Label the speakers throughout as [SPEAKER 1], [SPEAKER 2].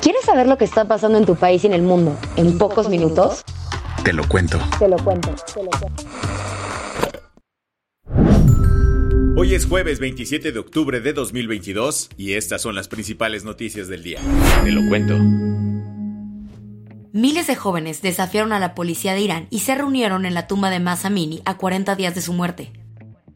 [SPEAKER 1] ¿Quieres saber lo que está pasando en tu país y en el mundo en pocos minutos?
[SPEAKER 2] Te lo cuento.
[SPEAKER 1] Te lo cuento. Te lo cuento.
[SPEAKER 3] Hoy es jueves 27 de octubre de 2022 y estas son las principales noticias del día.
[SPEAKER 2] Te lo cuento.
[SPEAKER 4] Miles de jóvenes desafiaron a la policía de Irán y se reunieron en la tumba de Masa Amini a 40 días de su muerte.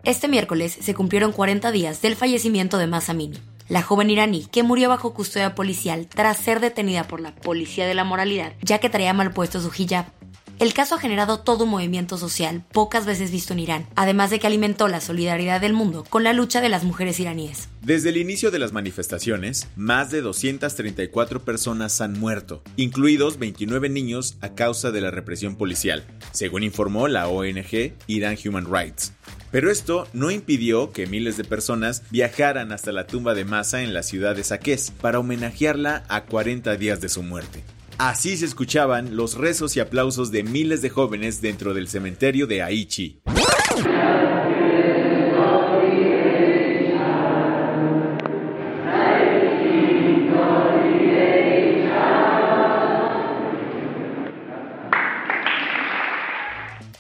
[SPEAKER 4] Este miércoles se cumplieron 40 días del fallecimiento de Masa Amini, la joven iraní que murió bajo custodia policial tras ser detenida por la policía de la moralidad ya que traía mal puesto su hijab. El caso ha generado todo un movimiento social pocas veces visto en Irán, además de que alimentó la solidaridad del mundo con la lucha de las mujeres iraníes.
[SPEAKER 3] Desde el inicio de las manifestaciones, más de 234 personas han muerto, incluidos 29 niños a causa de la represión policial, según informó la ONG Iran Human Rights. Pero esto no impidió que miles de personas viajaran hasta la tumba de Massa en la ciudad de Saqqez para homenajearla a 40 días de su muerte. Así se escuchaban los rezos y aplausos de miles de jóvenes dentro del cementerio de Aichi.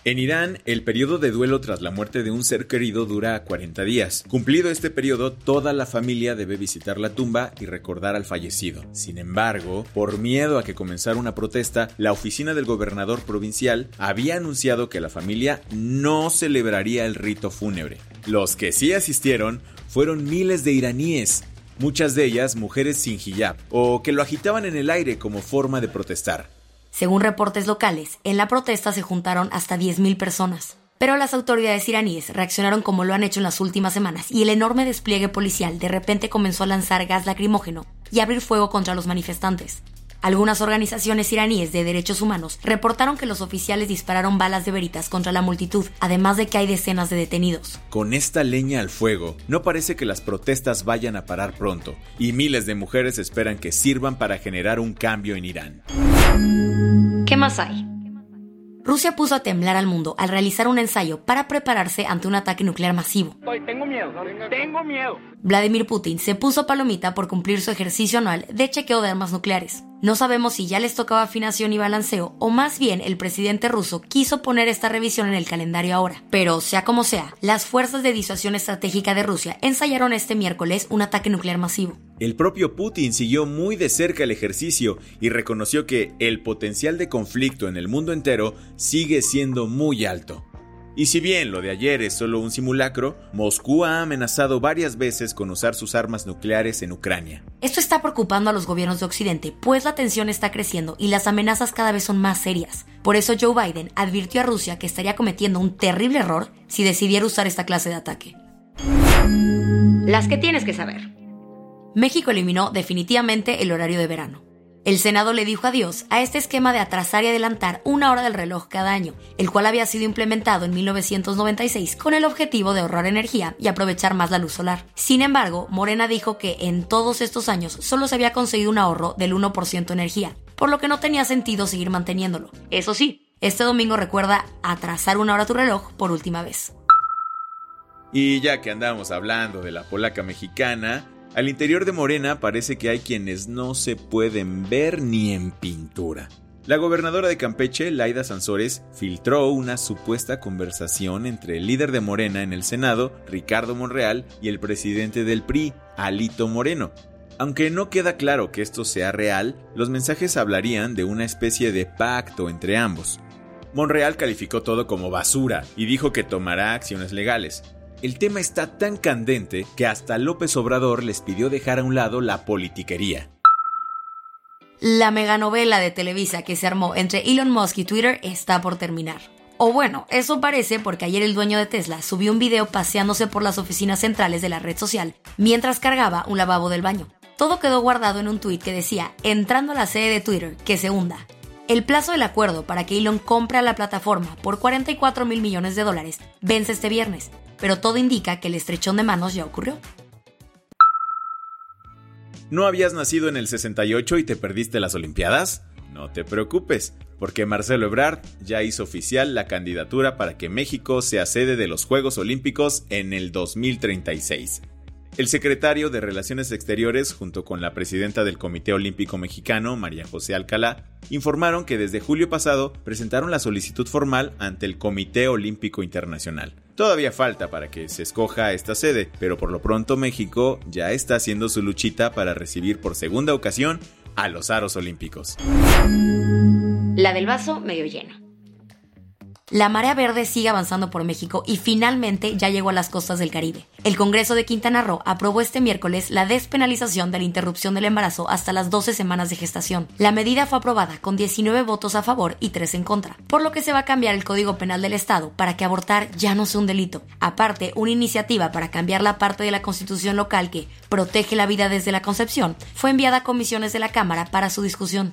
[SPEAKER 3] En Irán, el periodo de duelo tras la muerte de un ser querido dura 40 días. Cumplido este periodo, toda la familia debe visitar la tumba y recordar al fallecido. Sin embargo, por miedo a que comenzara una protesta, la oficina del gobernador provincial había anunciado que la familia no celebraría el rito fúnebre. Los que sí asistieron fueron miles de iraníes, muchas de ellas mujeres sin hijab, o que lo agitaban en el aire como forma de protestar.
[SPEAKER 4] Según reportes locales, en la protesta se juntaron hasta 10.000 personas. Pero las autoridades iraníes reaccionaron como lo han hecho en las últimas semanas y el enorme despliegue policial de repente comenzó a lanzar gas lacrimógeno y abrir fuego contra los manifestantes. Algunas organizaciones iraníes de derechos humanos reportaron que los oficiales dispararon balas de veritas contra la multitud, además de que hay decenas de detenidos.
[SPEAKER 3] Con esta leña al fuego, no parece que las protestas vayan a parar pronto, y miles de mujeres esperan que sirvan para generar un cambio en Irán.
[SPEAKER 4] ¿Qué más hay? Rusia puso a temblar al mundo al realizar un ensayo para prepararse ante un ataque nuclear masivo.
[SPEAKER 5] tengo miedo, tengo miedo.
[SPEAKER 4] Vladimir Putin se puso palomita por cumplir su ejercicio anual de chequeo de armas nucleares. No sabemos si ya les tocaba afinación y balanceo o más bien el presidente ruso quiso poner esta revisión en el calendario ahora. Pero sea como sea, las fuerzas de disuasión estratégica de Rusia ensayaron este miércoles un ataque nuclear masivo.
[SPEAKER 3] El propio Putin siguió muy de cerca el ejercicio y reconoció que el potencial de conflicto en el mundo entero sigue siendo muy alto. Y si bien lo de ayer es solo un simulacro, Moscú ha amenazado varias veces con usar sus armas nucleares en Ucrania.
[SPEAKER 4] Esto está preocupando a los gobiernos de Occidente, pues la tensión está creciendo y las amenazas cada vez son más serias. Por eso Joe Biden advirtió a Rusia que estaría cometiendo un terrible error si decidiera usar esta clase de ataque. Las que tienes que saber. México eliminó definitivamente el horario de verano. El Senado le dijo adiós a este esquema de atrasar y adelantar una hora del reloj cada año, el cual había sido implementado en 1996 con el objetivo de ahorrar energía y aprovechar más la luz solar. Sin embargo, Morena dijo que en todos estos años solo se había conseguido un ahorro del 1% de energía, por lo que no tenía sentido seguir manteniéndolo. Eso sí, este domingo recuerda atrasar una hora tu reloj por última vez.
[SPEAKER 3] Y ya que andamos hablando de la polaca mexicana, al interior de Morena parece que hay quienes no se pueden ver ni en pintura. La gobernadora de Campeche, Laida Sansores, filtró una supuesta conversación entre el líder de Morena en el Senado, Ricardo Monreal, y el presidente del PRI, Alito Moreno. Aunque no queda claro que esto sea real, los mensajes hablarían de una especie de pacto entre ambos. Monreal calificó todo como basura y dijo que tomará acciones legales. El tema está tan candente que hasta López Obrador les pidió dejar a un lado la politiquería.
[SPEAKER 4] La meganovela de Televisa que se armó entre Elon Musk y Twitter está por terminar. O bueno, eso parece porque ayer el dueño de Tesla subió un video paseándose por las oficinas centrales de la red social mientras cargaba un lavabo del baño. Todo quedó guardado en un tuit que decía, entrando a la sede de Twitter, que se hunda. El plazo del acuerdo para que Elon compre a la plataforma por 44 mil millones de dólares vence este viernes, pero todo indica que el estrechón de manos ya ocurrió.
[SPEAKER 3] ¿No habías nacido en el 68 y te perdiste las Olimpiadas? No te preocupes, porque Marcelo Ebrard ya hizo oficial la candidatura para que México sea sede de los Juegos Olímpicos en el 2036. El secretario de Relaciones Exteriores, junto con la presidenta del Comité Olímpico Mexicano, María José Alcalá, informaron que desde julio pasado presentaron la solicitud formal ante el Comité Olímpico Internacional. Todavía falta para que se escoja esta sede, pero por lo pronto México ya está haciendo su luchita para recibir por segunda ocasión a los aros olímpicos.
[SPEAKER 1] La del vaso medio lleno.
[SPEAKER 4] La marea verde sigue avanzando por México y finalmente ya llegó a las costas del Caribe. El Congreso de Quintana Roo aprobó este miércoles la despenalización de la interrupción del embarazo hasta las 12 semanas de gestación. La medida fue aprobada con 19 votos a favor y 3 en contra, por lo que se va a cambiar el Código Penal del Estado para que abortar ya no sea un delito. Aparte, una iniciativa para cambiar la parte de la Constitución local que protege la vida desde la concepción fue enviada a comisiones de la Cámara para su discusión.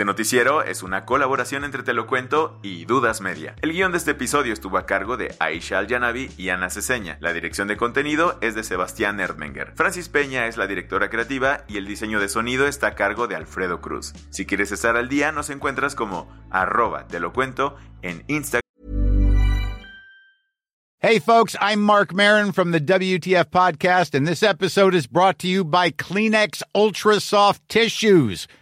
[SPEAKER 3] Este noticiero es una colaboración entre Te lo cuento y Dudas Media. El guion de este episodio estuvo a cargo de Aisha Al-Yanabi y Ana Ceseña. La dirección de contenido es de Sebastián Erdmenger. Francis Peña es la directora creativa y el diseño de sonido está a cargo de Alfredo Cruz. Si quieres estar al día, nos encuentras como arroba te lo cuento en Instagram.
[SPEAKER 6] Hey, folks, I'm Mark Marin from the WTF Podcast, and this episode is brought to you by Kleenex Ultra Soft Tissues,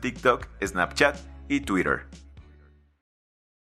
[SPEAKER 3] TikTok, Snapchat y Twitter.